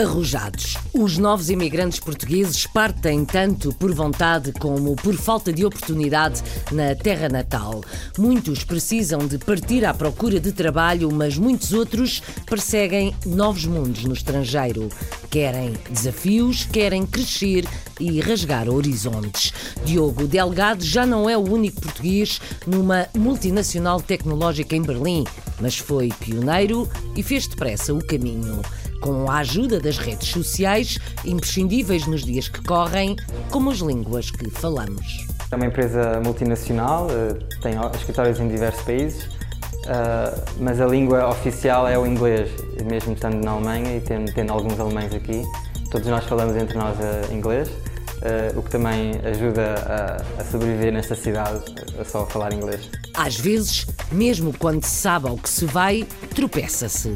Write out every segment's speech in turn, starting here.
Arrojados. Os novos imigrantes portugueses partem tanto por vontade como por falta de oportunidade na terra natal. Muitos precisam de partir à procura de trabalho, mas muitos outros perseguem novos mundos no estrangeiro. Querem desafios, querem crescer e rasgar horizontes. Diogo Delgado já não é o único português numa multinacional tecnológica em Berlim, mas foi pioneiro e fez depressa o caminho. Com a ajuda das redes sociais, imprescindíveis nos dias que correm, como as línguas que falamos. É uma empresa multinacional, eh, tem escritórios em diversos países, eh, mas a língua oficial é o inglês, mesmo estando na Alemanha e tendo, tendo alguns alemães aqui. Todos nós falamos entre nós eh, inglês, o que também ajuda a, a sobreviver nesta cidade, a só falar inglês. Às vezes, mesmo quando se sabe ao que se vai, tropeça-se.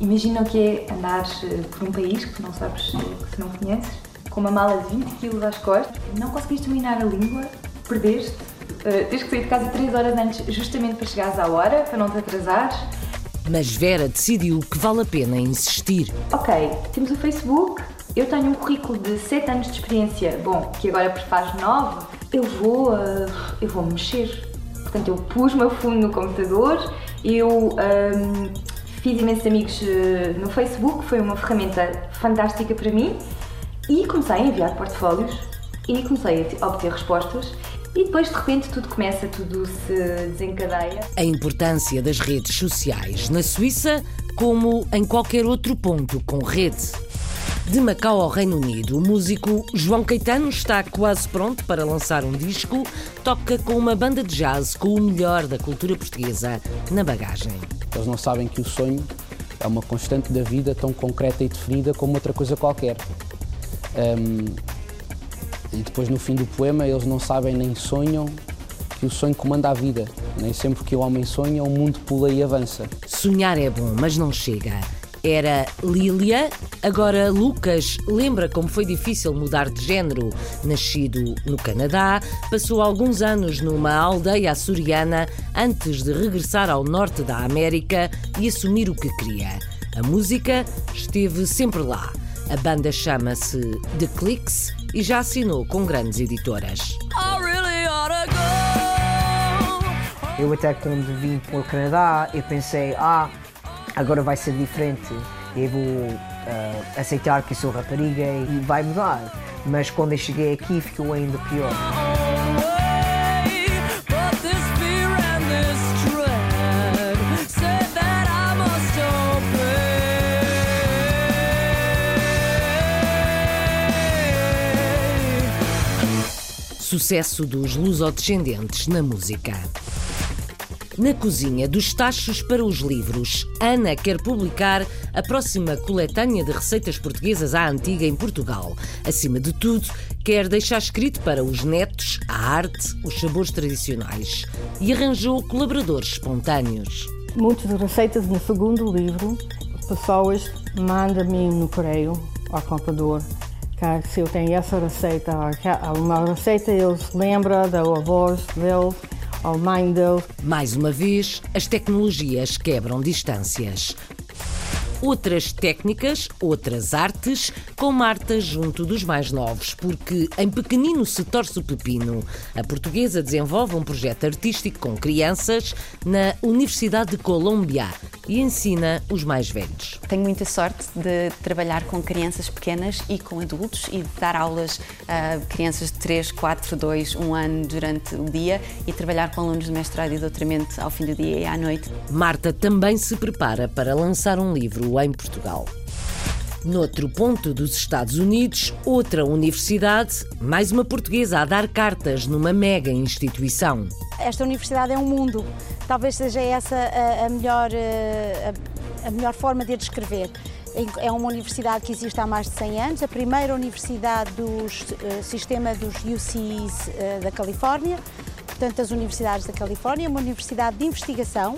Imagina o que é andar por um país que tu não sabes, que tu não conheces, com uma mala de 20 kg às costas, não conseguiste dominar a língua, perdeste, uh, tens que sair de casa 3 horas antes justamente para chegares à hora, para não te atrasares. Mas Vera decidiu que vale a pena insistir. Ok, temos o Facebook, eu tenho um currículo de 7 anos de experiência, bom, que agora faz 9, eu vou, uh, eu vou mexer. Portanto, eu pus-me a fundo no computador, eu um, fiz imensos amigos uh, no Facebook, foi uma ferramenta fantástica para mim e comecei a enviar portfólios e comecei a obter respostas e depois de repente tudo começa, tudo se desencadeia. A importância das redes sociais na Suíça, como em qualquer outro ponto com rede. De Macau ao Reino Unido, o músico João Caetano está quase pronto para lançar um disco. Toca com uma banda de jazz com o melhor da cultura portuguesa na bagagem. Eles não sabem que o sonho é uma constante da vida tão concreta e definida como outra coisa qualquer. Um, e depois no fim do poema eles não sabem nem sonham que o sonho comanda a vida. Nem sempre que o homem sonha, o mundo pula e avança. Sonhar é bom, mas não chega. Era Lília, agora Lucas lembra como foi difícil mudar de género. Nascido no Canadá, passou alguns anos numa aldeia açoriana antes de regressar ao norte da América e assumir o que queria. A música esteve sempre lá. A banda chama-se The Clicks e já assinou com grandes editoras. Eu até quando vim para o Canadá, eu pensei, ah, agora vai ser diferente. Eu vou uh, aceitar que sou rapariga e vai mudar. Mas quando eu cheguei aqui ficou ainda pior. Sucesso dos lusodescendentes na música. Na cozinha dos tachos para os livros, Ana quer publicar a próxima coletânea de receitas portuguesas à antiga em Portugal. Acima de tudo, quer deixar escrito para os netos a arte, os sabores tradicionais. E arranjou colaboradores espontâneos. Muitas receitas no segundo livro, pessoas mandam-me no correio ao computador se eu tenho essa receita, uma receita eles lembram da voz deles ao. Mais uma vez, as tecnologias quebram distâncias. Outras técnicas, outras artes, com Marta junto dos mais novos, porque em pequenino se torce o pepino. A portuguesa desenvolve um projeto artístico com crianças na Universidade de Colômbia e ensina os mais velhos. Tenho muita sorte de trabalhar com crianças pequenas e com adultos e de dar aulas a crianças de 3, 4, 2, 1 ano durante o dia e trabalhar com alunos de mestrado e doutoramento ao fim do dia e à noite. Marta também se prepara para lançar um livro em Portugal. Noutro ponto dos Estados Unidos, outra universidade, mais uma portuguesa a dar cartas numa mega instituição. Esta universidade é um mundo. Talvez seja essa a, melhor, a, a melhor forma de a descrever. É uma universidade que existe há mais de 100 anos, a primeira universidade do uh, sistema dos UCs uh, da Califórnia, portanto, das universidades da Califórnia, uma universidade de investigação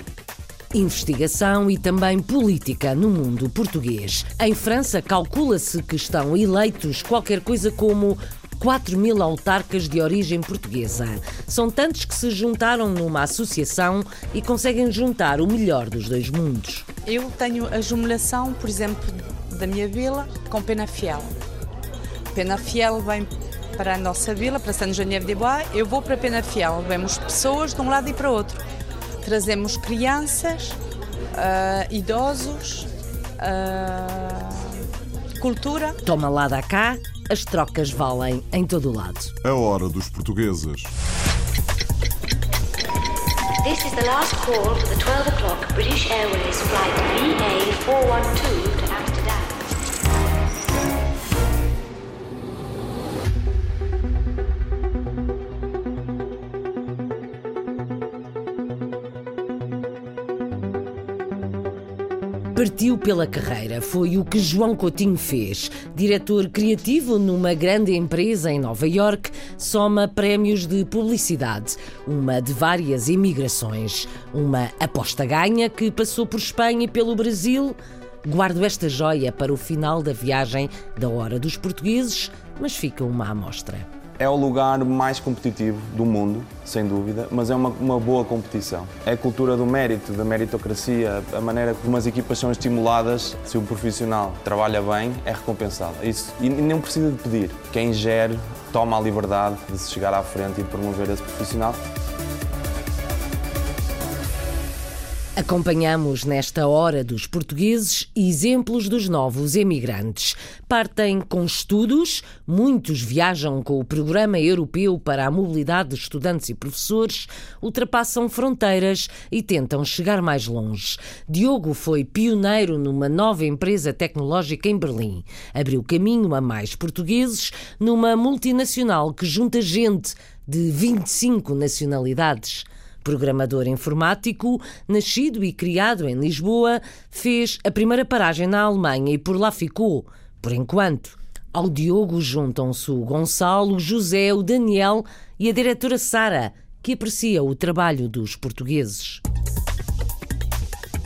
investigação e também política no mundo português. Em França, calcula-se que estão eleitos qualquer coisa como 4 mil autarcas de origem portuguesa. São tantos que se juntaram numa associação e conseguem juntar o melhor dos dois mundos. Eu tenho a jumelação, por exemplo, da minha vila com Penafiel. Penafiel vem para a nossa vila, para São Janeiro de Bois, eu vou para Penafiel. Vemos pessoas de um lado e para o outro. Trazemos crianças, uh, idosos, uh, cultura. Toma lá da cá, as trocas valem em todo o lado. A hora dos portugueses. This is the last call for the 12 o'clock British Airways flight VA412 Partiu pela carreira, foi o que João Coutinho fez. Diretor criativo numa grande empresa em Nova York, soma prémios de publicidade, uma de várias imigrações, uma aposta ganha que passou por Espanha e pelo Brasil. Guardo esta joia para o final da viagem da Hora dos Portugueses, mas fica uma amostra. É o lugar mais competitivo do mundo, sem dúvida, mas é uma, uma, boa competição. É a cultura do mérito, da meritocracia, a maneira como as equipas são estimuladas. Se um profissional trabalha bem, é recompensado. Isso, e não precisa de pedir. Quem gere toma a liberdade de se chegar à frente e de promover esse profissional. Acompanhamos nesta hora dos portugueses exemplos dos novos emigrantes. Partem com estudos, muitos viajam com o Programa Europeu para a Mobilidade de Estudantes e Professores, ultrapassam fronteiras e tentam chegar mais longe. Diogo foi pioneiro numa nova empresa tecnológica em Berlim. Abriu caminho a mais portugueses numa multinacional que junta gente de 25 nacionalidades programador informático, nascido e criado em Lisboa, fez a primeira paragem na Alemanha e por lá ficou, por enquanto. Ao Diogo juntam-se o Gonçalo, o José, o Daniel e a diretora Sara, que aprecia o trabalho dos portugueses.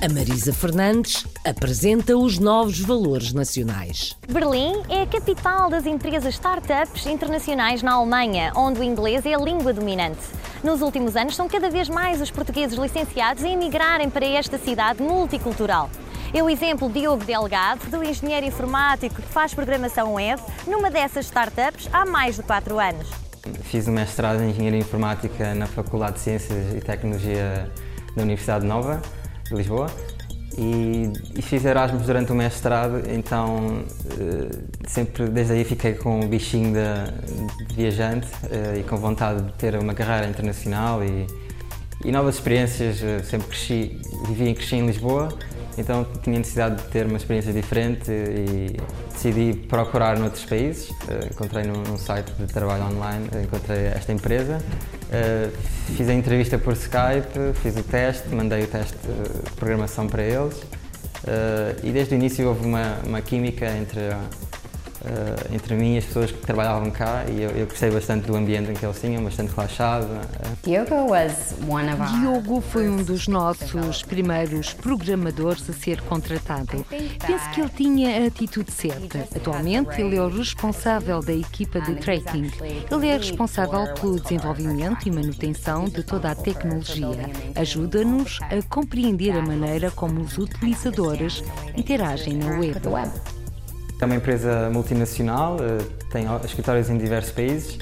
A Marisa Fernandes apresenta os novos valores nacionais. Berlim é a capital das empresas startups internacionais na Alemanha, onde o inglês é a língua dominante. Nos últimos anos, são cada vez mais os portugueses licenciados a emigrarem para esta cidade multicultural. É o exemplo de Diogo Delgado, do engenheiro informático que faz programação web, numa dessas startups há mais de 4 anos. Fiz o mestrado em Engenharia Informática na Faculdade de Ciências e Tecnologia da Universidade Nova de Lisboa e, e, fiz Erasmus durante o mestrado, então uh, sempre desde aí fiquei com o bichinho de, de viajante uh, e com vontade de ter uma carreira internacional e, e novas experiências. Uh, sempre cresci, vivi e cresci em Lisboa, então tinha necessidade de ter uma experiência diferente e decidi procurar noutros países. encontrei num, site de trabalho online, encontrei esta empresa Uh, fiz a entrevista por Skype, fiz o teste, mandei o teste de programação para eles e desde o início houve uma, uma química entre uh, entre mim e as pessoas que trabalhavam cá e eu, eu, gostei bastante do ambiente em que eles tinham, bastante relaxado. Diogo foi um dos nossos primeiros programadores a ser contratado. Penso que ele tinha a atitude certa. Atualmente ele é o responsável da equipa de tracking. Ele é responsável pelo desenvolvimento e manutenção de toda a tecnologia. Ajuda-nos a compreender a maneira como os utilizadores interagem na web. É uma empresa multinacional, eh, tem escritórios em diversos países,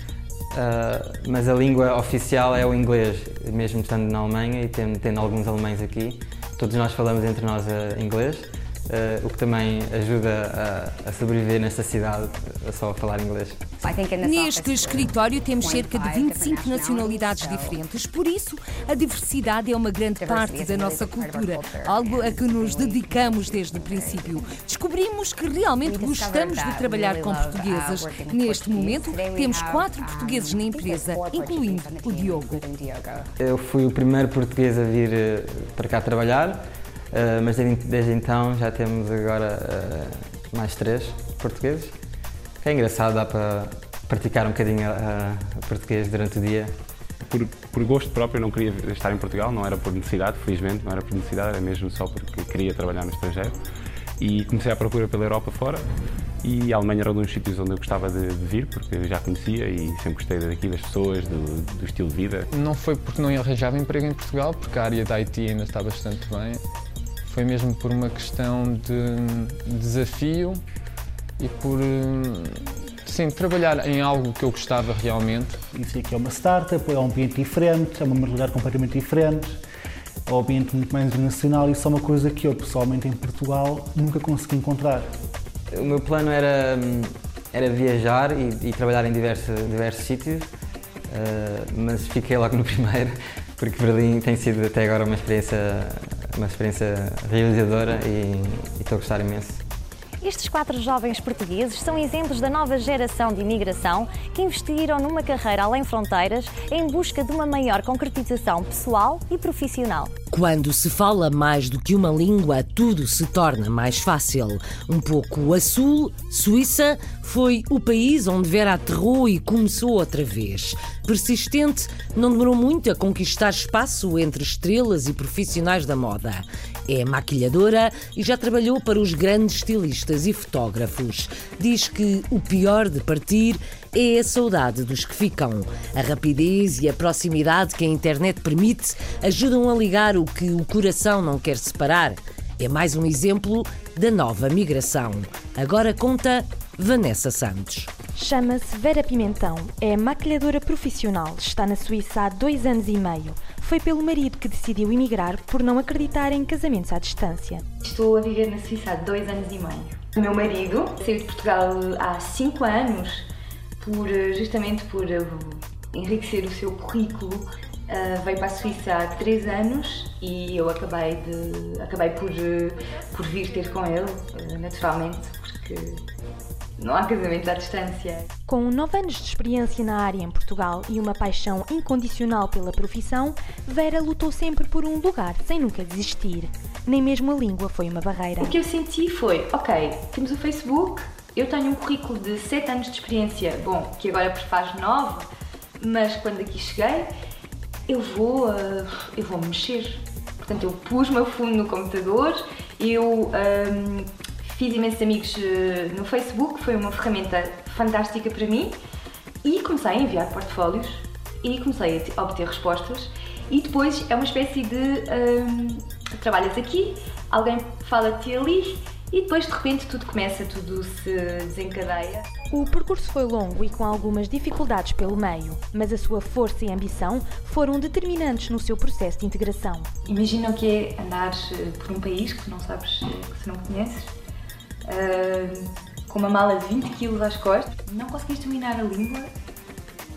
eh, mas a língua oficial é o inglês, mesmo estando na Alemanha e tendo, tendo alguns alemães aqui. Todos nós falamos entre nós eh, inglês. Uh, o que também ajuda a, a, sobreviver nesta cidade a só falar inglês. Neste escritório temos cerca de 25 nacionalidades diferentes, por isso a diversidade é uma grande parte da nossa cultura, algo a que nos dedicamos desde o princípio. Descobrimos que realmente gostamos de trabalhar com portuguesas. Neste momento temos quatro portugueses na empresa, incluindo o Diogo. Eu fui o primeiro português a vir eh, para cá trabalhar. Uh, mas desde, desde, então já temos agora uh, mais três portugueses. Que é engraçado, dá para praticar um bocadinho uh, português durante o dia. por, por gosto próprio, não queria estar em Portugal, não era por necessidade, felizmente, não era por necessidade, era mesmo só porque queria trabalhar no estrangeiro. E comecei a procura pela Europa fora e a Alemanha era um dos sítios onde eu gostava de, de vir, porque já conhecia e sempre gostei daqui, das pessoas, do, do, estilo de vida. Não foi porque não arranjava emprego em Portugal, porque a área da IT ainda está bastante bem. Foi mesmo por uma questão de desafio e por sim, trabalhar em algo que eu gostava realmente. Isso aqui é uma startup, é um ambiente diferente, é uma modalidade completamente diferente, é um ambiente muito mais internacional e isso é uma coisa que eu, pessoalmente, em Portugal, nunca consegui encontrar. O meu plano era, era viajar e, e trabalhar em diversos, diversos sítios, uh, mas fiquei logo no primeiro, porque Berlim tem sido até agora uma experiência, uma experiência realizadora e, estou a gostar imenso. Estes quatro jovens portugueses são exemplos da nova geração de imigração que investiram numa carreira além fronteiras em busca de uma maior concretização pessoal e profissional. Quando se fala mais do que uma língua, tudo se torna mais fácil. Um pouco a sul, Suíça, foi o país onde Vera aterrou e começou outra vez. Persistente, não demorou muito a conquistar espaço entre estrelas e profissionais da moda. É maquilhadora e já trabalhou para os grandes estilistas e fotógrafos. Diz que o pior de partir é a saudade dos que ficam. A rapidez e a proximidade que a internet permite ajudam a ligar o que o coração não quer separar. É mais um exemplo da nova migração. Agora conta Vanessa Santos. Chama-se Vera Pimentão, é maquilhadora profissional, está na Suíça há dois anos e meio. Foi pelo marido que decidiu emigrar por não acreditar em casamentos à distância. Estou a viver na Suíça há dois anos e meio. O meu marido saiu de Portugal há cinco anos por, justamente por uh, enriquecer o seu currículo. Uh, veio para a Suíça há três anos e eu acabei, de, acabei por, por vir ter com ele, naturalmente, porque não há casamento à distância. Com nove anos de experiência na área em Portugal e uma paixão incondicional pela profissão, Vera lutou sempre por um lugar sem nunca desistir. Nem mesmo a língua foi uma barreira. O que eu senti foi: ok, temos o Facebook, eu tenho um currículo de 7 anos de experiência, bom, que agora faz 9, mas quando aqui cheguei, eu vou, uh, eu vou mexer. Portanto, eu pus-me a fundo no computador, eu um, fiz imensos amigos uh, no Facebook, foi uma ferramenta fantástica para mim, e comecei a enviar portfólios e comecei a obter respostas. E depois é uma espécie de um, trabalhas aqui, alguém fala de ti ali e depois de repente tudo começa, tudo se desencadeia. O percurso foi longo e com algumas dificuldades pelo meio, mas a sua força e ambição foram determinantes no seu processo de integração. Imagina o que é andar eh, por um país que não sabes, eh, que não conheces, uh, com uma mala de 20 kg às costas, não conseguiste dominar a língua,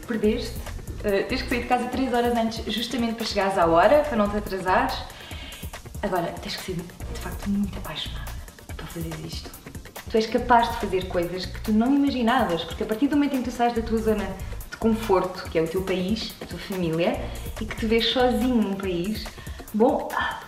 perdeste, uh, tens que sair de casa 3 horas antes justamente para chegares à hora, para não te atrasares. Agora, tens que ser de facto muito apaixonado fazer isto. Tu és capaz de fazer coisas que tu não imaginavas, porque a partir do momento em que tu sais da tua zona de conforto, que é o teu país, a tua família, e que te vês sozinho num país, bom, ah,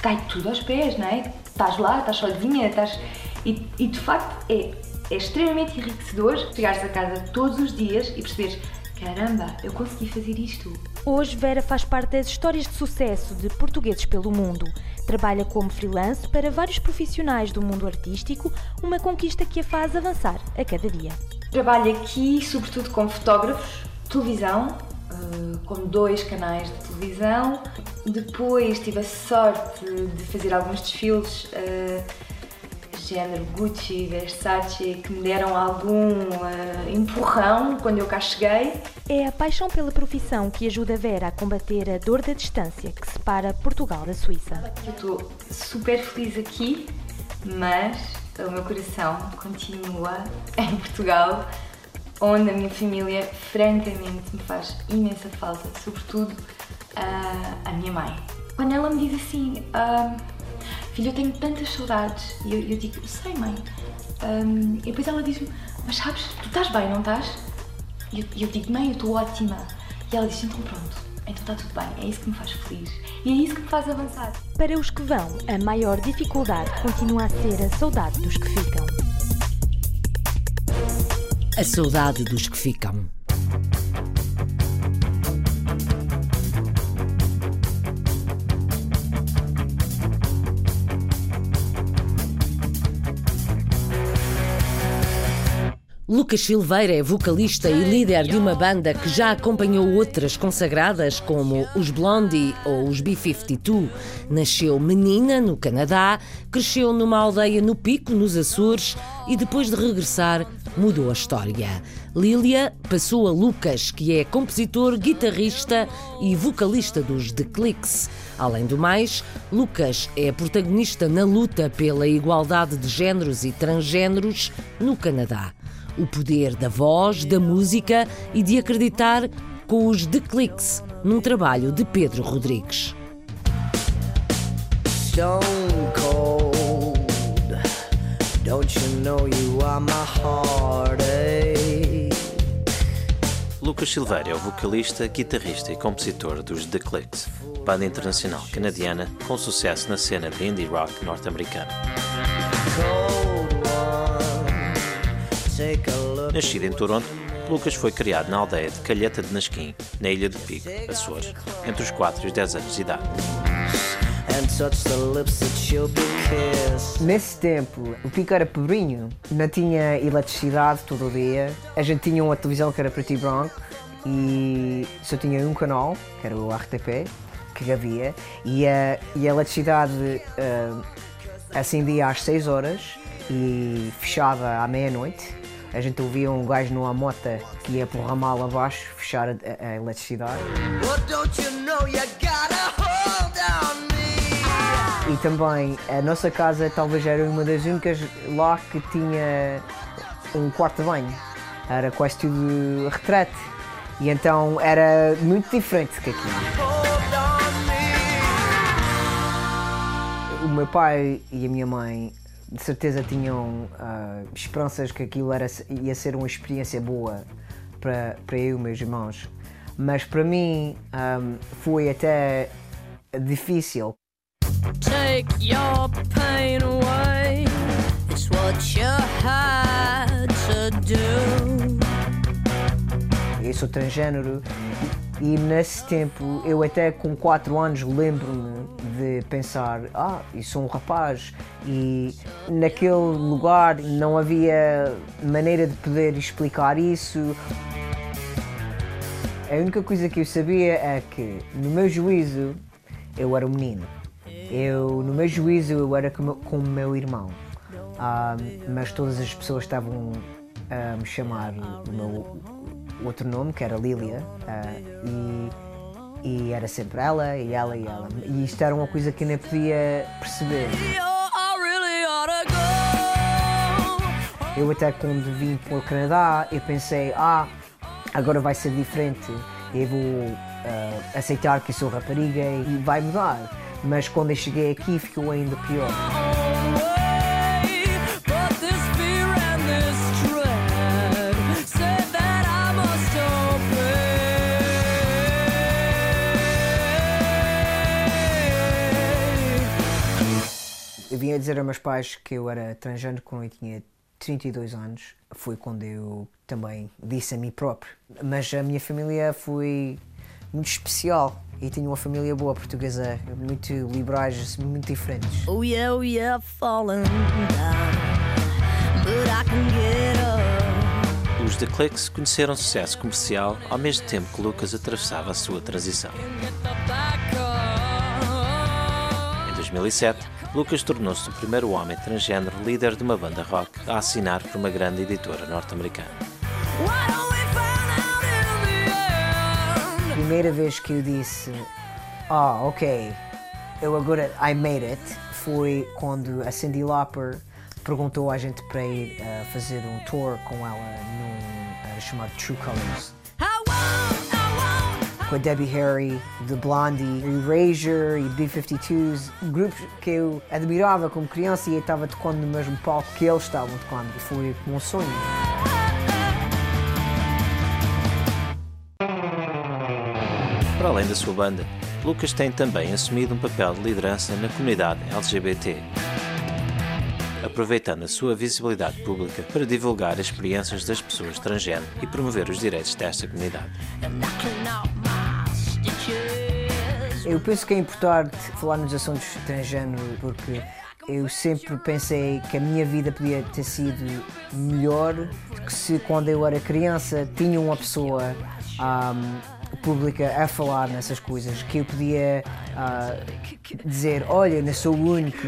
cai tudo aos pés, não é? Estás lá, estás sozinha, estás. E, e de facto é, é extremamente enriquecedor chegares a casa todos os dias e perceberes caramba, eu consegui fazer isto. Hoje Vera faz parte das histórias de sucesso de portugueses pelo mundo. Trabalha como freelance para vários profissionais do mundo artístico, uma conquista que a faz avançar a cada dia. Trabalho aqui, sobretudo, com fotógrafos, televisão, com dois canais de televisão. Depois tive a sorte de fazer alguns desfiles. Uh, género Gucci, Versace, que me deram algum uh, empurrão quando eu cá cheguei. É a paixão pela profissão que ajuda a Vera a combater a dor da distância que separa Portugal da Suíça. Eu estou super feliz aqui, mas o meu coração continua em Portugal, onde a minha família francamente me faz imensa falta, sobretudo uh, a minha mãe. Quando ela me diz assim, uh, filho, eu tenho tantas saudades. E eu, eu digo, sei mãe. Um, e depois ela diz-me, mas sabes, tu estás bem, não estás? E eu, eu digo, mãe, eu estou ótima. E ela diz, então pronto, então está tudo bem, é isso que me faz feliz. E é isso que me faz avançar. Para os que vão, a maior dificuldade continua a ser a saudade dos que ficam. A saudade dos que ficam. Lucas Silveira é vocalista e líder de uma banda que já acompanhou outras consagradas, como os Blondie ou os B-52. Nasceu menina no Canadá, cresceu numa aldeia no Pico, nos Açores, e depois de regressar, mudou a história. Lília passou a Lucas, que é compositor, guitarrista e vocalista dos The Clicks. Além do mais, Lucas é protagonista na luta pela igualdade de géneros e transgêneros no Canadá o poder da voz, da música e de acreditar com os The Clicks, num trabalho de Pedro Rodrigues. Stone cold, don't you know you are my heartache? Lucas Silveira é o vocalista, guitarrista e compositor dos The Clicks, banda internacional canadiana com sucesso na cena de indie rock norte-americana. Nascido em Toronto, Lucas foi criado na aldeia de Calheta de Nasquim, na ilha do Pico, Açores, entre os 4 e os 10 anos de idade. Nesse tempo, o Pico era pobrinho, não tinha eletricidade todo o dia, a gente tinha uma televisão que era preto e branco e só tinha um canal, que era o RTP, que havia, e a, e a eletricidade uh, acendia às 6 horas e fechava à meia-noite a gente ouvia um gajo numa mota que ia para o ramal abaixo fechar a, a, a eletricidade. E também a nossa casa talvez era uma das únicas lá que tinha um quarto de banho. Era quase tudo retrato. E então era muito diferente que aqui. O meu pai e a minha mãe de certeza tinham uh, esperanças que aquilo era, ia ser uma experiência boa para, para eu e meus irmãos. Mas para mim um, foi até difícil. Take your pain away. It's what you had to do. Eu sou transgênero e nesse tempo, eu até com 4 anos lembro-me de pensar: ah, eu sou um rapaz, e naquele lugar não havia maneira de poder explicar isso. A única coisa que eu sabia é que, no meu juízo, eu era um menino. Eu, no meu juízo, eu era como, como meu irmão. Um, mas todas as pessoas estavam a me chamar o meu outro nome, que era Lilia, uh, e, e, era sempre ela, e ela, e ela. E isto era uma coisa que eu nem podia perceber. Eu até quando vim para o Canadá, eu pensei, ah, agora vai ser diferente, eu vou uh, aceitar que sou rapariga e vai mudar. Mas quando eu cheguei aqui ficou ainda pior. Vim a dizer aos meus pais que eu era transgênero quando eu tinha 32 anos. Foi quando eu também disse a mim próprio. Mas a minha família foi muito especial e tinha uma família boa portuguesa, muito liberais, muito diferentes. Oh yeah, oh yeah, falling down, but I can get up. Os The Clicks conheceram sucesso comercial ao mesmo tempo que Lucas atravessava a sua transição. Em 2007, Lucas tornou-se o primeiro homem transgênero líder de uma banda rock a assinar por uma grande editora norte-americana. Primeira vez que eu disse, ah, oh, ok, eu agora I made it, foi quando a Cindy Lauper perguntou a gente para ir uh, fazer um tour com ela num uh, chamado True Colors com a Debbie Harry, The Blondie, Erasure e B-52s, grupos que eu admirava como criança e eu estava tocando no mesmo palco que eles estavam tocando. E foi um sonho. Para além da sua banda, Lucas tem também assumido um papel de liderança na comunidade LGBT aproveitando a sua visibilidade pública para divulgar as experiências das pessoas transgênero e promover os direitos desta comunidade. Eu penso que é importante falar nos assuntos transgênero porque eu sempre pensei que a minha vida podia ter sido melhor que se quando eu era criança tinha uma pessoa um, pública a falar nessas coisas, que eu podia uh, dizer, olha, não sou o único.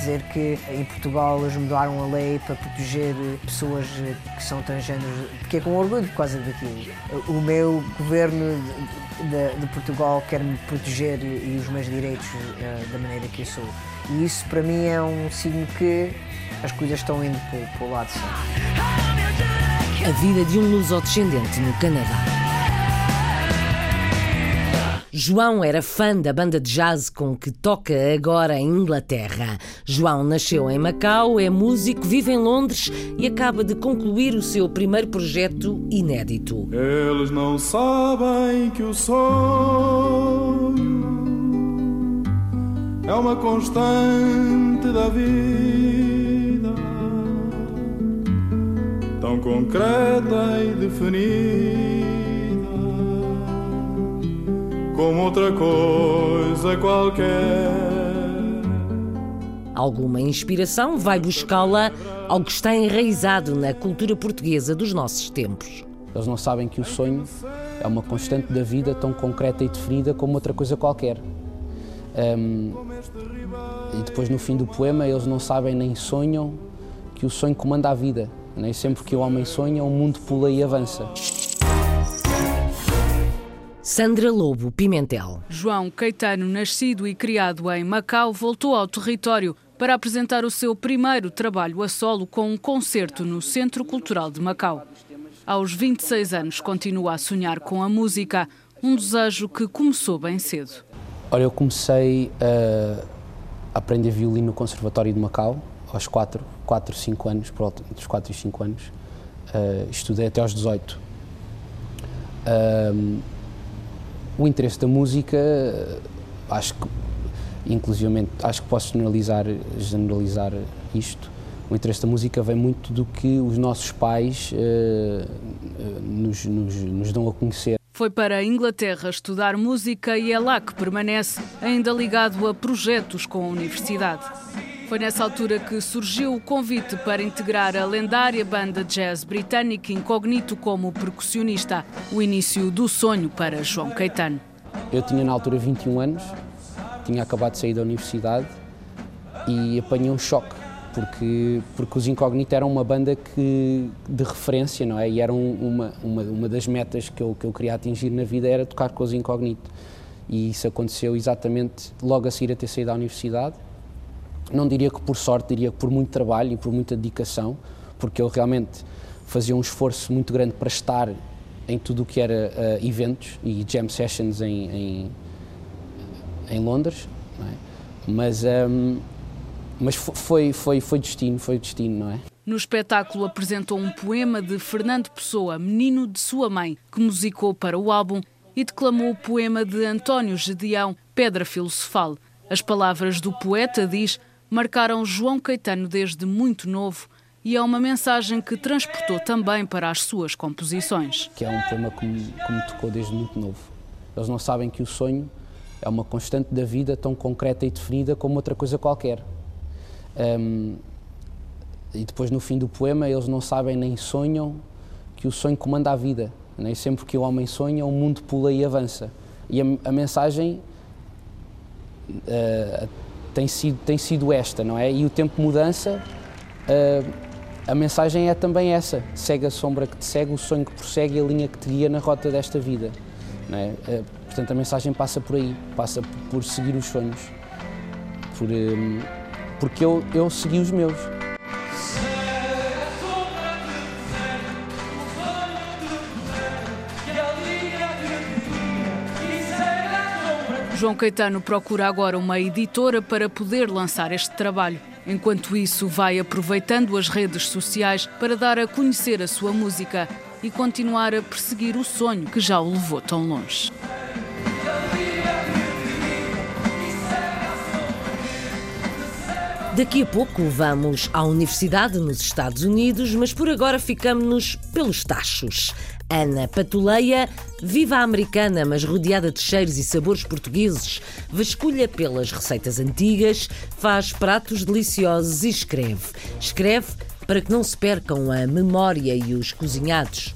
Dizer que em Portugal eles mudaram a lei para proteger pessoas que são transgêneros. Fiquei com orgulho por causa daquilo. O meu governo de, de Portugal quer me proteger e os meus direitos uh, da maneira que eu sou. E isso para mim é um signo que as coisas estão indo para, para o lado certo. A vida de um luso-descendente no Canadá. João era fã da banda de jazz com que toca agora em Inglaterra. João nasceu em Macau, é músico, vive em Londres e acaba de concluir o seu primeiro projeto inédito. Eles não sabem que o sonho é uma constante da vida, tão concreta e definida como outra coisa qualquer. Alguma inspiração vai buscá-la ao que está enraizado na cultura portuguesa dos nossos tempos. Eles não sabem que o sonho é uma constante da vida tão concreta e definida como outra coisa qualquer. Um, e depois, no fim do poema, eles não sabem nem sonham que o sonho comanda a vida. Nem sempre que o homem sonha, o mundo pula e avança. Sandra Lobo Pimentel. João Caetano, nascido e criado em Macau, voltou ao território para apresentar o seu primeiro trabalho a solo com um concerto no Centro Cultural de Macau. Aos 26 anos, continua a sonhar com a música, um desejo que começou bem cedo. Olha, eu comecei a aprender violino no Conservatório de Macau aos 4, 4 5 anos, por volta dos 4 e 5 anos. Uh, estudei até aos 18. Uh, o interesse da música, acho que, inclusivamente, acho que posso generalizar, generalizar isto. O interesse da música vem muito do que os nossos pais uh, nos, nos, nos dão a conhecer. Foi para a Inglaterra estudar música e é lá que permanece, ainda ligado a projetos com a universidade. Foi nessa altura que surgiu o convite para integrar a lendária banda jazz britânica Incognito como percussionista, o início do sonho para João Caetano. Eu tinha na altura 21 anos, tinha acabado de sair da universidade e apanhei um choque, porque, porque os Incognito eram uma banda que, de referência, não é? E eram uma, uma, uma das metas que eu, que eu queria atingir na vida era tocar com os Incognito. E isso aconteceu exatamente logo a seguir a ter saído da universidade não diria que por sorte, diria que por muito trabalho e por muita dedicação, porque eu realmente fazia um esforço muito grande para estar em tudo o que era uh, eventos e jam sessions em, em, em Londres, é? mas, um, ehm, mas foi, foi, foi destino, foi destino, não é? No espetáculo apresentou um poema de Fernando Pessoa, menino de sua mãe, que musicou para o álbum e declamou o poema de António Gedeão, Pedra Filosofal. As palavras do poeta diz marcaram João Caetano desde muito novo e é uma mensagem que transportou também para as suas composições. Que é um poema que me, que me tocou desde muito novo. Eles não sabem que o sonho é uma constante da vida tão concreta e definida como outra coisa qualquer. Um, e depois, no fim do poema, eles não sabem nem sonham que o sonho comanda a vida. Nem sempre que o homem sonha, o mundo pula e avança. E a, a mensagem uh, tem sido, tem sido esta, não é? E o tempo mudança, uh, a mensagem é também essa: segue a sombra que te segue, o sonho que prossegue e a linha que te guia na rota desta vida. Não é? Uh, portanto, a mensagem passa por aí, passa por seguir os sonhos, por, uh, porque eu, eu segui os meus. João Caetano procura agora uma editora para poder lançar este trabalho. Enquanto isso, vai aproveitando as redes sociais para dar a conhecer a sua música e continuar a perseguir o sonho que já o levou tão longe. Daqui a pouco vamos à universidade nos Estados Unidos, mas por agora ficamos-nos pelos tachos. Ana Patuleia, viva a americana, mas rodeada de cheiros e sabores portugueses, vasculha pelas receitas antigas, faz pratos deliciosos e escreve. Escreve para que não se percam a memória e os cozinhados.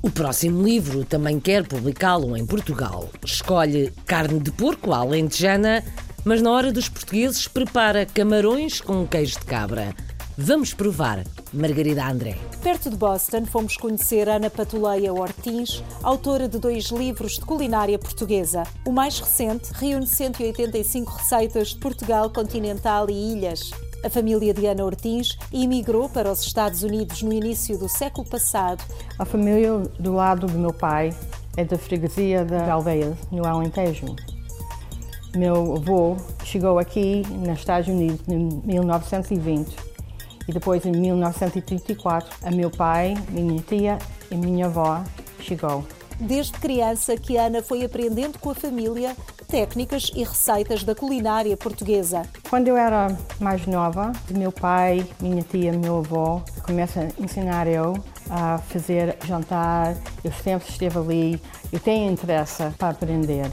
O próximo livro também quer publicá-lo em Portugal. Escolhe carne de porco à alentejana, mas na hora dos portugueses prepara camarões com queijo de cabra. Vamos provar. Margarida André. Perto de Boston, fomos conhecer Ana Patuleia Ortiz, autora de dois livros de culinária portuguesa. O mais recente reúne 185 receitas de Portugal continental e ilhas. A família de Ana Ortiz emigrou para os Estados Unidos no início do século passado. A família do lado do meu pai é da freguesia de Alveias, no Alentejo. Meu avô chegou aqui nos Estados Unidos em 1920 e depois, em 1934, a meu pai, minha tia e minha avó chegou. Desde criança que Ana foi aprendendo com a família técnicas e receitas da culinária portuguesa. Quando eu era mais nova, meu pai, minha tia, meu avô começam a ensinar eu a fazer jantar. Eu sempre esteve ali. Eu tenho interesse para aprender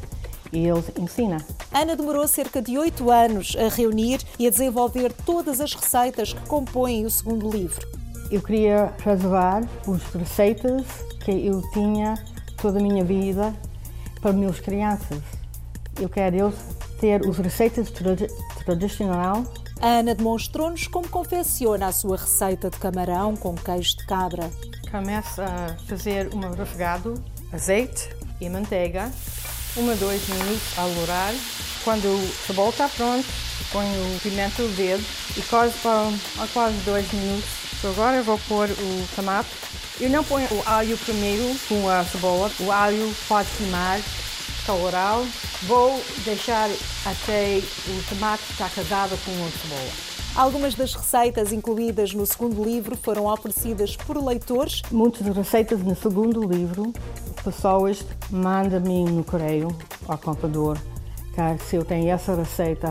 e ele ensina. Ana demorou cerca de oito anos a reunir e a desenvolver todas as receitas que compõem o segundo livro. Eu queria preservar as receitas que eu tinha toda a minha vida para meus crianças. Eu quero eles ter as receitas tradicionais. A Ana demonstrou-nos como confecciona a sua receita de camarão com queijo de cabra. Começa a fazer um refogado, azeite e manteiga uma, dois minutos a lourar. Quando o cebola está pronto, ponho o pimenta verde e quase para quase dois minutos. Então agora vou pôr o tomate. Eu não ponho o alho primeiro com a cebola. O alho pode queimar, colorar. Vou deixar até o tomate estar casado com a cebola. Algumas das receitas incluídas no segundo livro foram oferecidas por leitores. Muitas receitas no segundo livro pessoas mandam-me no correio ao comprador que se eu tenho essa receita,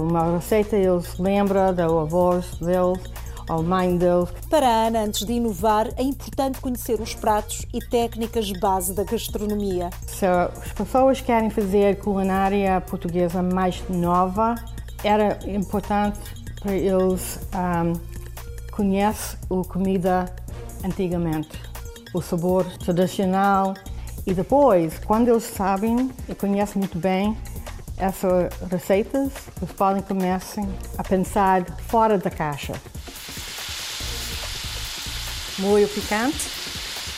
uma receita eles lembram da voz deles, ou mãe deles. Para a Ana, antes de inovar, é importante conhecer os pratos e técnicas base da gastronomia. Se as pessoas querem fazer culinária portuguesa mais nova, era importante eles um, conhecer a comida antigamente o sabor tradicional. E depois, quando eles sabem e conhecem muito bem essas receitas, eles podem começar a pensar fora da caixa. Molho picante,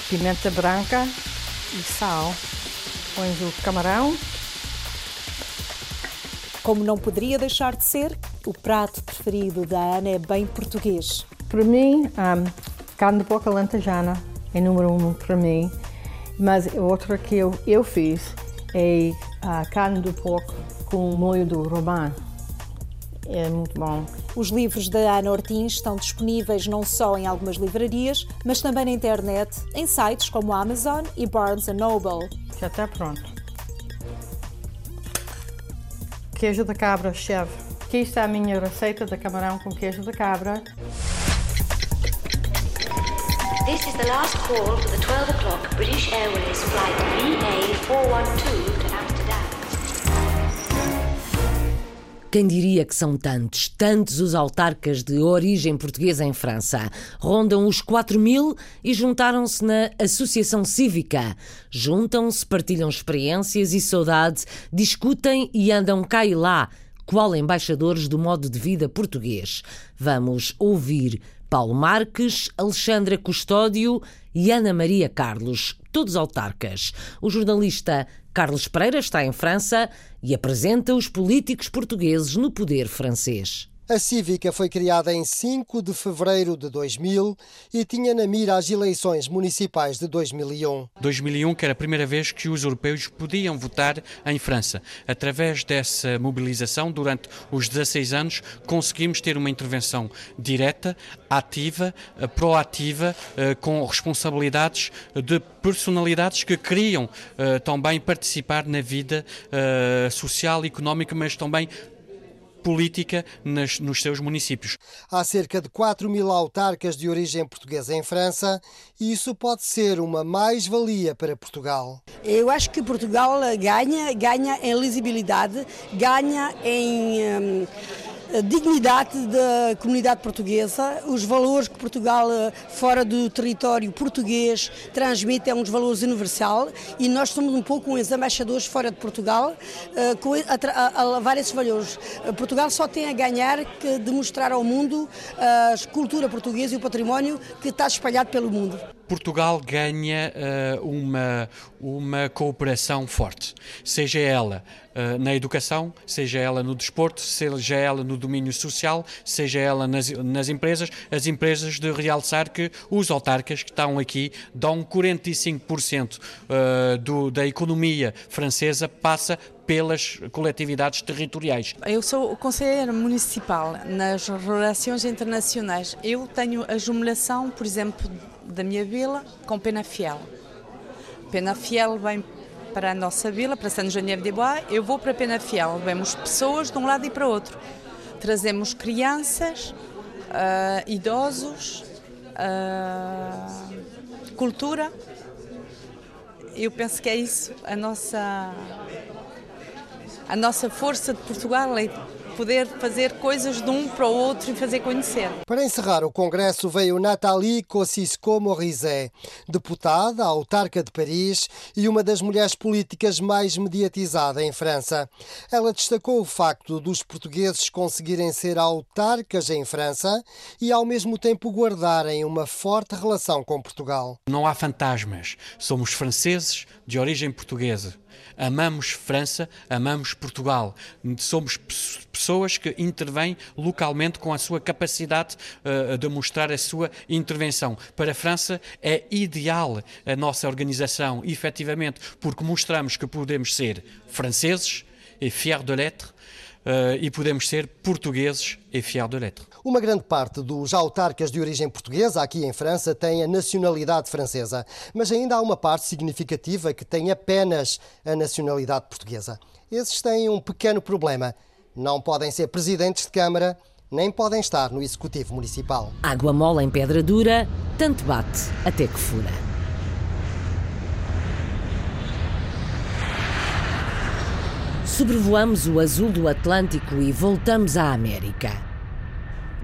pimenta branca e sal. Pões o camarão. Como não poderia deixar de ser, o prato preferido da Ana é bem português. Para mim, um, carne de porco alentejana é número um para mim. Mas outra que eu, eu fiz é a carne do porco com molho do romã. É muito bom. Os livros da Ana Ortins estão disponíveis não só em algumas livrarias, mas também na internet, em sites como Amazon e Barnes Noble. Já está pronto. Queijo da cabra, chef. Aqui está a minha receita de camarão com queijo da cabra. This is the last call for the 12 o'clock British Airways flight VA412 to Amsterdam. Quem diria que são tantos, tantos os autarcas de origem portuguesa em França? Rondam os 4 mil e juntaram-se na Associação Cívica. Juntam-se, partilham experiências e saudade, discutem e andam cá e lá, qual embaixadores do modo de vida português. Vamos ouvir Paulo Marques, Alexandra Custódio e Ana Maria Carlos, todos autarcas. O jornalista Carlos Pereira está em França e apresenta os políticos portugueses no poder francês. A Cívica foi criada em 5 de fevereiro de 2000 e tinha na mira as eleições municipais de 2001. 2001, que era a primeira vez que os europeus podiam votar em França. Através dessa mobilização, durante os 16 anos, conseguimos ter uma intervenção direta, ativa, eh, proativa, eh, com responsabilidades de personalidades que queriam eh, também participar na vida social económica, mas também política nas, nos seus municípios. Há cerca de 4 mil autarcas de origem portuguesa em França e isso pode ser uma mais-valia para Portugal. Eu acho que Portugal ganha, ganha em lisibilidade, ganha em. Hum, dignidade da comunidade portuguesa, os valores que Portugal, eh, fora do território português, transmite, é uns valores universal e nós somos um pouco uns embaixadores fora de Portugal eh, a, levar esses valores. Eh, Portugal só tem a ganhar que demonstrar ao mundo a cultura portuguesa e o património que está espalhado pelo mundo. Portugal ganha uh, uma, uma cooperação forte, seja ela na educação, seja ela no desporto, seja ela no domínio social, seja ela nas, nas empresas, as empresas de realçar que os autarcas que estão aqui dão 45% uh, do, da economia francesa passa pelas coletividades territoriais. Eu sou conselheira municipal nas relações internacionais. Eu tenho a jubilação, por exemplo, da minha vila com Penafiel. Penafiel vem para a nossa vila, para São Janeiro de Bois, eu vou para Penafiel. Vemos pessoas de um lado e para o outro. Trazemos crianças, uh, idosos, uh, cultura. Eu penso que é isso a nossa a nossa força de Portugal é poder fazer coisas de um para o outro e fazer conhecer. Para encerrar o congresso veio Nathalie Kosciusko-Morizet, deputada, autarca de Paris e uma das mulheres políticas mais mediatizadas em França. Ela destacou o facto dos portugueses conseguirem ser autarcas em França e ao mesmo tempo guardarem uma forte relação com Portugal. Não há fantasmas. Somos franceses de origem portuguesa amamos França, amamos Portugal. Somos pessoas que intervêm localmente com a sua capacidade uh, de mostrar a sua intervenção. Para a França é ideal a nossa organização, efetivamente, porque mostramos que podemos ser franceses e fiers de l'être uh, e podemos ser portugueses e fiers de l'être. Uma grande parte dos autarcas de origem portuguesa aqui em França tem a nacionalidade francesa, mas ainda há uma parte significativa que tem apenas a nacionalidade portuguesa. Esses têm um pequeno problema. Não podem ser presidentes de Câmara, nem podem estar no Executivo Municipal. Água mola em pedra dura, tanto bate até que fura. Sobrevoamos o azul do Atlântico e voltamos à América.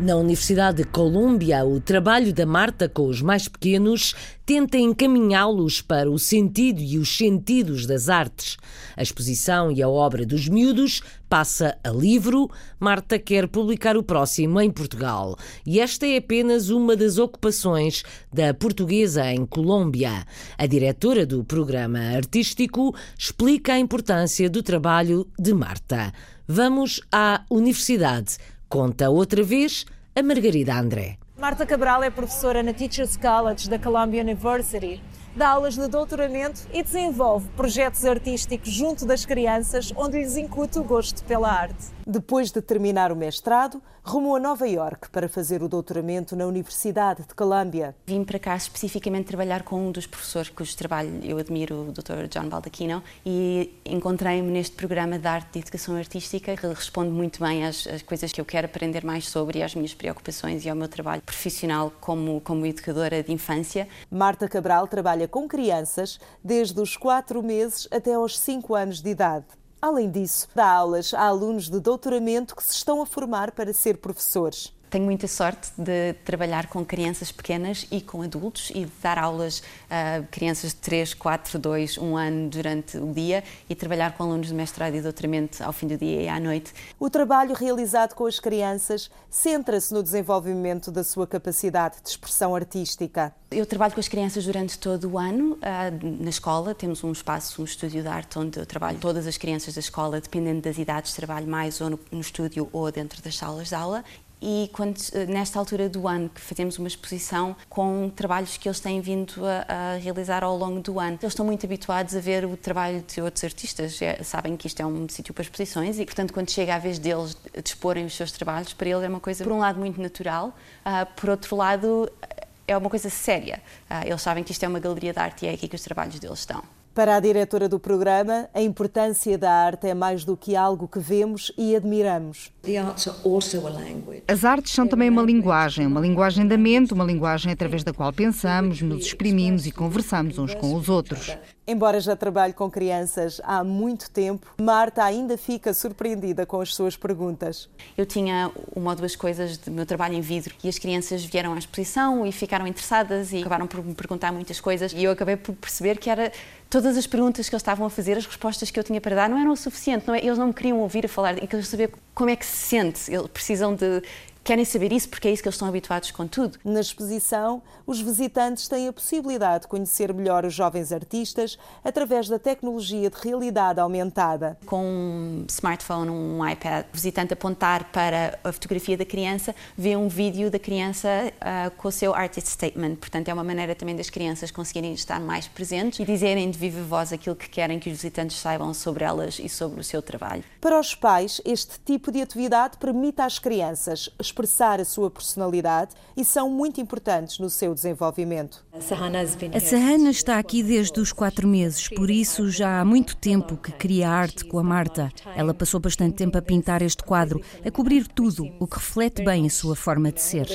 Na Universidade de Colômbia, o trabalho da Marta com os mais pequenos tenta encaminhá-los para o sentido e os sentidos das artes. A exposição e a obra dos miúdos passa a livro. Marta quer publicar o próximo em Portugal. E esta é apenas uma das ocupações da portuguesa em Colômbia. A diretora do programa artístico explica a importância do trabalho de Marta. Vamos à universidade. Conta outra vez a Margarida André. Marta Cabral é professora na Teachers College da Columbia University dá aulas de doutoramento e desenvolve projetos artísticos junto das crianças, onde lhes incute o gosto pela arte. Depois de terminar o mestrado, rumou a Nova York para fazer o doutoramento na Universidade de Colômbia. Vim para cá especificamente trabalhar com um dos professores cujo trabalho eu admiro, o Dr. John Baldacchino, e encontrei-me neste programa de arte e educação artística que responde muito bem às, às, coisas que eu quero aprender mais sobre e às minhas preocupações e ao meu trabalho profissional como, como educadora de infância. Marta Cabral trabalha com crianças desde os 4 meses até aos 5 anos de idade. Além disso, dá aulas a alunos de doutoramento que se estão a formar para ser professores. Tenho muita sorte de trabalhar com crianças pequenas e com adultos e de dar aulas a crianças de 3, 4, 2, 1 ano durante o dia e trabalhar com alunos de mestrado e doutoramento ao fim do dia e à noite. O trabalho realizado com as crianças centra-se no desenvolvimento da sua capacidade de expressão artística. Eu trabalho com as crianças durante todo o ano. Ah, na escola temos um espaço, um estúdio de arte onde eu trabalho todas as crianças da escola, dependendo das idades, trabalho mais ou no, no estúdio ou dentro das salas de aula e quando, nesta altura do ano que fazemos uma exposição com trabalhos que eles têm vindo a, a, realizar ao longo do ano. Eles estão muito habituados a ver o trabalho de outros artistas, é, sabem que isto é um sítio para exposições e, portanto, quando chega a vez deles de exporem os seus trabalhos, para eles é uma coisa, por um lado, muito natural, uh, por outro lado, é uma coisa séria. Uh, eles sabem que isto é uma galeria de arte e é aqui que os trabalhos deles estão. Para a diretora do programa, a importância da arte é mais do que algo que vemos e admiramos. As artes são também uma linguagem, uma linguagem da mente, uma linguagem através da qual pensamos, nos exprimimos e conversamos uns com os outros. Embora já trabalhe com crianças há muito tempo, Marta ainda fica surpreendida com as suas perguntas. Eu tinha uma ou duas coisas do meu trabalho em vidro e as crianças vieram à exposição e ficaram interessadas e acabaram por me perguntar muitas coisas e eu acabei por perceber que era todas as perguntas que eles estavam a fazer, as respostas que eu tinha para dar não eram o suficiente, não é? eles não me queriam ouvir a falar e queriam saber como é que se sente, eles precisam de querem saber isso porque é isso que eles estão habituados com tudo. Na exposição, os visitantes têm a possibilidade de conhecer melhor os jovens artistas através da tecnologia de realidade aumentada. Com um smartphone, um iPad, o visitante apontar para a fotografia da criança, vê um vídeo da criança uh, com o seu artist statement. Portanto, é uma maneira também das crianças conseguirem estar mais presentes e dizerem de viva voz aquilo que querem que os visitantes saibam sobre elas e sobre o seu trabalho. Para os pais, este tipo de atividade permite às crianças expressar a sua personalidade e são muito importantes no seu desenvolvimento. A Sahana está aqui desde os quatro meses, por isso já há muito tempo que cria arte com a Marta. Ela passou bastante tempo a pintar este quadro, a cobrir tudo, o que reflete bem a sua forma de ser.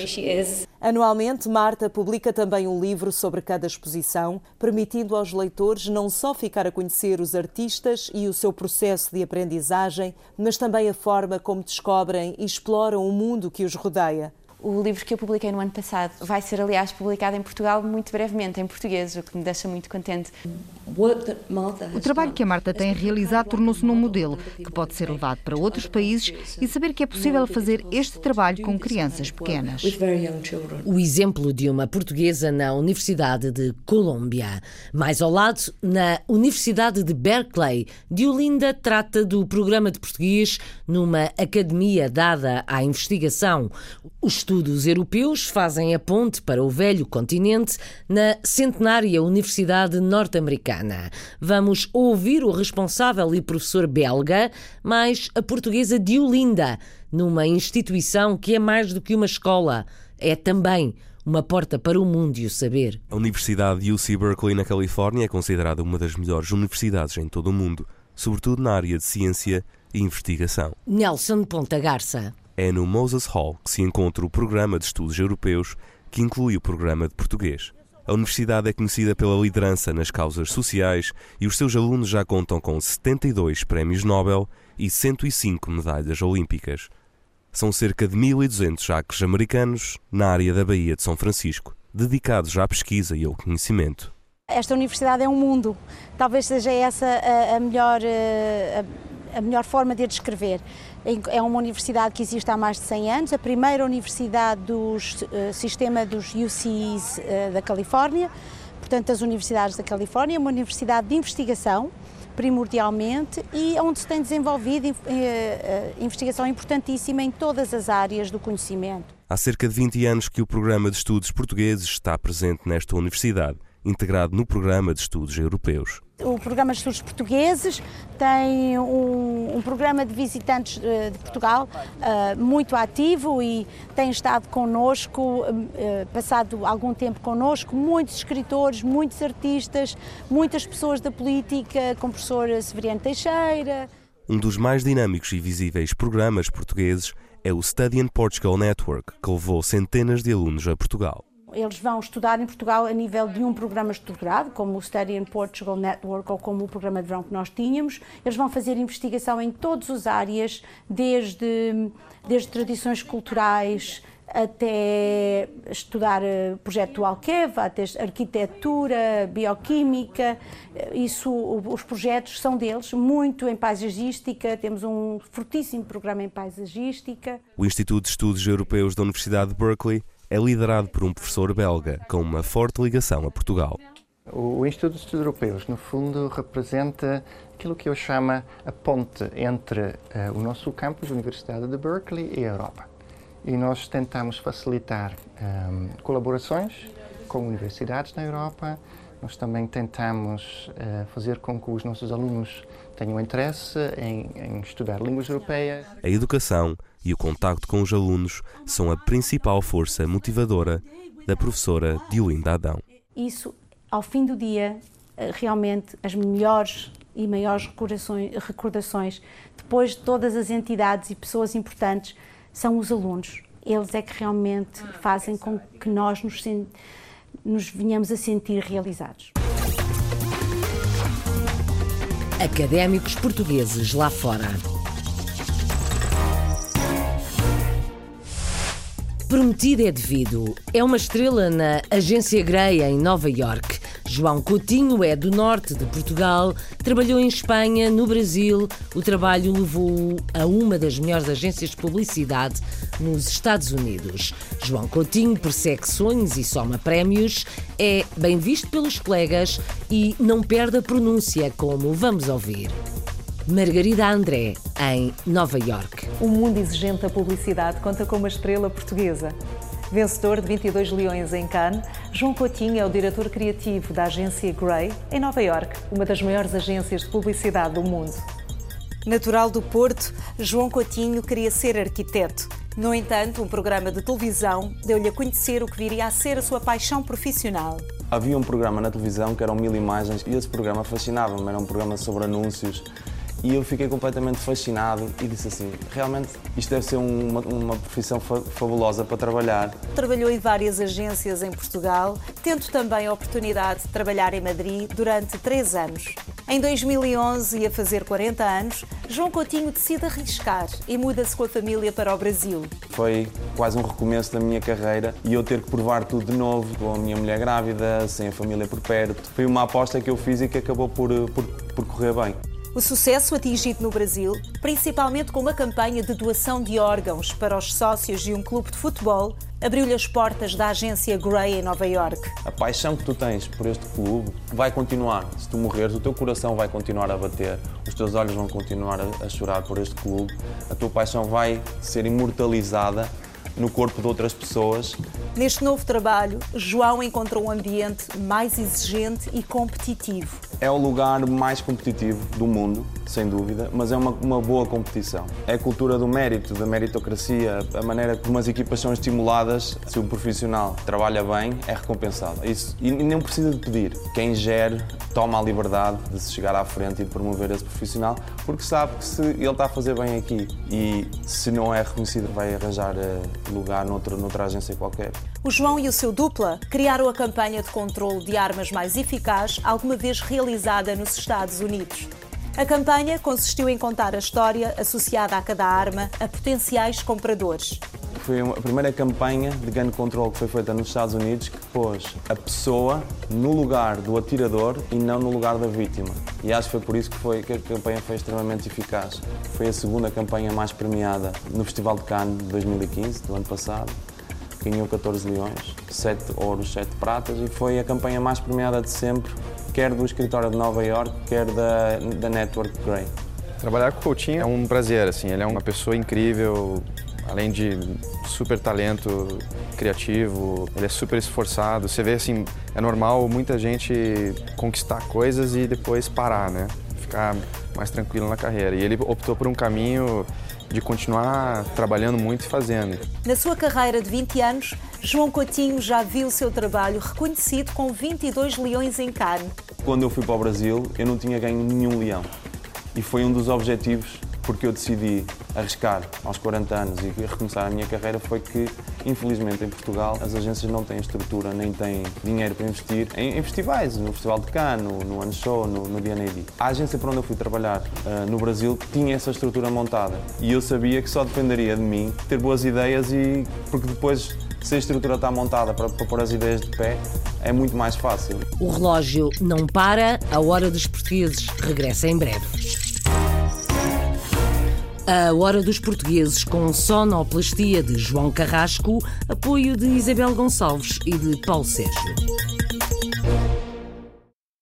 Anualmente, Marta publica também um livro sobre cada exposição, permitindo aos leitores não só ficar a conhecer os artistas e o seu processo de aprendizagem, mas também a forma como descobrem e exploram o mundo que os rodeia. O livro que eu publiquei no ano passado vai ser, aliás, publicado em Portugal muito brevemente, em português, o que me deixa muito contente. O trabalho que a Marta tem realizado tornou-se num modelo que pode ser levado para outros países e saber que é possível fazer este trabalho com crianças pequenas. O exemplo de uma portuguesa na Universidade de Colômbia. Mais ao lado, na Universidade de Berkeley, Diolinda trata do programa de português numa academia dada à investigação. Os estudos europeus fazem a ponte para o velho continente na centenária Universidade Norte-Americana. Vamos ouvir o responsável e professor belga, mais a portuguesa Diolinda, numa instituição que é mais do que uma escola, é também uma porta para o mundo e o saber. A Universidade UC Berkeley, na Califórnia, é considerada uma das melhores universidades em todo o mundo, sobretudo na área de ciência e investigação. Nelson Ponta Garça. É no Moses Hall que se encontra o Programa de Estudos Europeus, que inclui o Programa de Português. A universidade é conhecida pela liderança nas causas sociais e os seus alunos já contam com 72 prémios Nobel e 105 medalhas olímpicas. São cerca de 1.200 jacques americanos na área da Baía de São Francisco, dedicados à pesquisa e ao conhecimento. Esta universidade é um mundo. Talvez seja essa a, melhor, a, a melhor forma de a descrever. É uma universidade que existe há mais de 100 anos, a primeira universidade do uh, sistema dos UCs uh, da Califórnia, portanto, das universidades da Califórnia, uma universidade de investigação, primordialmente, e onde se tem desenvolvido uh, investigação importantíssima em todas as áreas do conhecimento. Há cerca de 20 anos que o programa de estudos portugueses está presente nesta universidade, integrado no programa de estudos europeus. O programa de estudos portugueses tem um, um programa de visitantes de, de Portugal uh, muito ativo e tem estado connosco, uh, passado algum tempo connosco, muitos escritores, muitos artistas, muitas pessoas da política, como o professor Severiano Teixeira. Um dos mais dinâmicos e visíveis programas portugueses é o Study in Portugal Network, que levou centenas de alunos a Portugal. Eles vão estudar em Portugal a nível de um programa estruturado, como o Study in Portugal Network ou como o programa de verão que nós tínhamos. Eles vão fazer investigação em todas as áreas, desde, desde tradições culturais até estudar o projeto do Alqueva, até arquitetura, bioquímica, isso, os projetos são deles, muito em paisagística, temos um fortíssimo programa em paisagística. O Instituto de Estudos Europeus da Universidade de Berkeley é liderado por um professor belga com uma forte ligação a Portugal. O Instituto de Estudos Europeus, no fundo, representa aquilo que eu chamo a ponte entre uh, o nosso campus, a Universidade de Berkeley, e a Europa. E nós tentamos facilitar um, colaborações com universidades na Europa, nós também tentamos uh, fazer com que os nossos alunos tenham interesse em, em estudar línguas europeias. A educação e o contacto com os alunos são a principal força motivadora da professora Diolinda Adão. Isso, ao fim do dia, eh, realmente as melhores e maiores recordações, recordações, depois de todas as entidades e pessoas importantes, são os alunos. Eles é que realmente fazem com que nós nos, nos venhamos a sentir realizados. Académicos portugueses lá fora. Prometido é devido. É uma estrela na Agência Grey em Nova York. João Coutinho é do norte de Portugal, trabalhou em Espanha, no Brasil. O trabalho levou-o a uma das melhores agências de publicidade nos Estados Unidos. João Coutinho persegue sonhos e soma prémios, é bem visto pelos colegas e não perde a pronúncia, como vamos ouvir. Margarida André, em Nova York. O mundo exigente da publicidade conta com uma estrela portuguesa. Vencedor de 22 leões em Cannes, João Coutinho é o diretor criativo da agência Grey, em Nova York, uma das maiores agências de publicidade do mundo. Natural do Porto, João Coutinho queria ser arquiteto. No entanto, um programa de televisão deu-lhe a conhecer o que viria a ser a sua paixão profissional. Havia um programa na televisão que eram mil imagens e esse programa fascinava-me, era um programa sobre anúncios e eu fiquei completamente fascinado e disse assim: realmente isto deve ser uma, uma profissão fa fabulosa para trabalhar. Trabalhou em várias agências em Portugal, tendo também a oportunidade de trabalhar em Madrid durante três anos. Em 2011, ia fazer 40 anos, João Coutinho decide arriscar e muda-se com a família para o Brasil. Foi quase um recomeço da minha carreira e eu ter que provar tudo de novo, com a minha mulher grávida, sem a família por perto. Foi uma aposta que eu fiz e que acabou por, por, por correr bem. O sucesso atingido no Brasil, principalmente com uma campanha de doação de órgãos para os sócios de um clube de futebol, abriu-lhe as portas da agência Grey em Nova York. A paixão que tu tens por este clube vai continuar. Se tu morreres, o teu coração vai continuar a bater, os teus olhos vão continuar a chorar por este clube, a tua paixão vai ser imortalizada no corpo de outras pessoas. Neste novo trabalho, João encontrou um ambiente mais exigente e competitivo. É o lugar mais competitivo do mundo, sem dúvida, mas é uma, uma boa competição. É a cultura do mérito, da meritocracia, a maneira como as equipas são estimuladas. Se o profissional trabalha bem, é recompensado. Isso, e não precisa de pedir. Quem gere toma a liberdade de se chegar à frente e de promover esse profissional, porque sabe que se ele está a fazer bem aqui e se não é reconhecido, vai arranjar eh, lugar noutra, noutra agência qualquer. O João e o seu dupla criaram a campanha de controle de armas mais eficaz alguma vez realizada nos Estados Unidos. A campanha consistiu em contar a história associada a cada arma a potenciais compradores. Foi a primeira campanha de gun control que foi feita nos Estados Unidos que pôs a pessoa no lugar do atirador e não no lugar da vítima. E acho que foi por isso que, foi, que a campanha foi extremamente eficaz. Foi a segunda campanha mais premiada no Festival de Cannes de 2015, do ano passado ganhou 14 leões, 7 ouros, 7 pratas e foi a campanha mais premiada de sempre, quer do escritório de Nova York, quer da, da Network Grey. Trabalhar com o Coutinho é um prazer, assim, ele é uma pessoa incrível, além de super talento criativo, ele é super esforçado. Você vê assim, é normal muita gente conquistar coisas e depois parar, né? Ficar mais tranquilo na carreira. E ele optou por um caminho de continuar trabalhando muito e fazendo. Na sua carreira de 20 anos, João Coutinho já viu o seu trabalho reconhecido com 22 leões em carne. Quando eu fui para o Brasil, eu não tinha ganho nenhum leão. E foi um dos objetivos porque eu decidi arriscar aos 40 anos e recomeçar a minha carreira foi que, infelizmente, em Portugal, as agências não têm estrutura nem têm dinheiro para investir em, em festivais, no Festival de Cannes, no, no One Show, no, no DNAD. A agência para onde eu fui trabalhar uh, no Brasil tinha essa estrutura montada e eu sabia que só dependeria de mim ter boas ideias e porque depois se a estrutura está montada para, para pôr as ideias de pé, é muito mais fácil. O relógio não para, a hora dos portugueses regressa em breve. A Hora dos Portugueses com sonoplastia de João Carrasco, apoio de Isabel Gonçalves e de Paulo Sérgio.